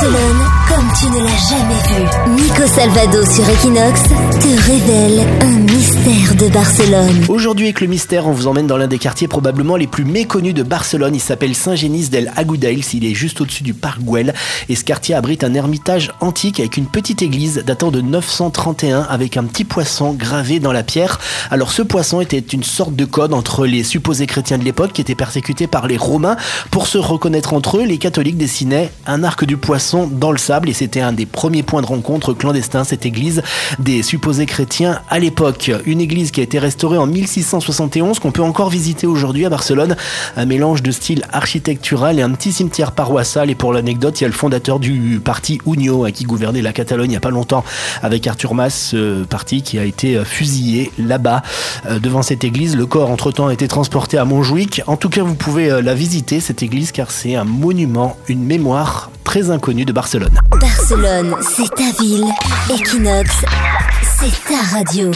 Barcelone comme tu ne l'as jamais vu. Nico Salvado sur Equinox te révèle un mystère de Barcelone. Aujourd'hui avec le mystère, on vous emmène dans l'un des quartiers probablement les plus méconnus de Barcelone. Il s'appelle Saint-Génis del Agudales. Il est juste au-dessus du parc Güell. Et ce quartier abrite un ermitage antique avec une petite église datant de 931 avec un petit poisson gravé dans la pierre. Alors ce poisson était une sorte de code entre les supposés chrétiens de l'époque qui étaient persécutés par les Romains. Pour se reconnaître entre eux, les catholiques dessinaient un arc du poisson dans le sable et c'était un des premiers points de rencontre clandestins, cette église des supposés chrétiens à l'époque. Une église qui a été restaurée en 1671, qu'on peut encore visiter aujourd'hui à Barcelone. Un mélange de style architectural et un petit cimetière paroissial. Et pour l'anecdote, il y a le fondateur du parti Unió qui gouvernait la Catalogne il n'y a pas longtemps avec Arthur Mas, euh, parti qui a été euh, fusillé là-bas euh, devant cette église. Le corps entre-temps a été transporté à Montjuic. En tout cas, vous pouvez la visiter, cette église, car c'est un monument, une mémoire très inconnue de Barcelone. Barcelone, c'est ta ville. Equinox, c'est ta radio.